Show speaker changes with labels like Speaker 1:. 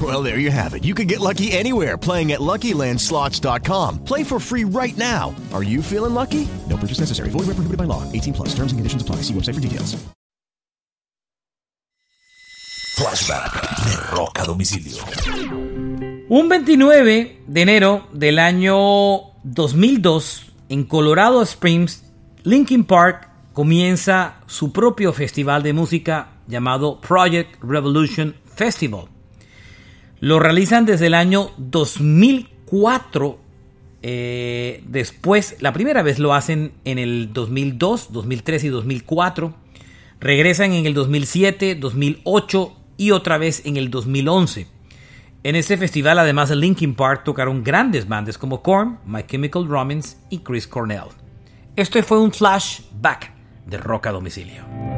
Speaker 1: Well, there you have it. You can get lucky anywhere playing at LuckyLandSlots.com. Play for free right now. Are you feeling lucky? No purchase necessary. Void where prohibited by law. 18 plus. Terms and conditions apply. See website for details.
Speaker 2: Flashback de Domicilio.
Speaker 3: Un 29 de enero del año 2002, en Colorado Springs, Linkin Park comienza su propio festival de música llamado Project Revolution Festival. Lo realizan desde el año 2004. eh, después, la primera vez lo hacen en el 2002, 2003 y 2004. Regresan en el 2007, 2008 y otra vez en el 2011. En este festival, además de Linkin Park, tocaron grandes bandas como Korn, My Chemical Romance y Chris Cornell. Esto fue un flashback de rock a domicilio.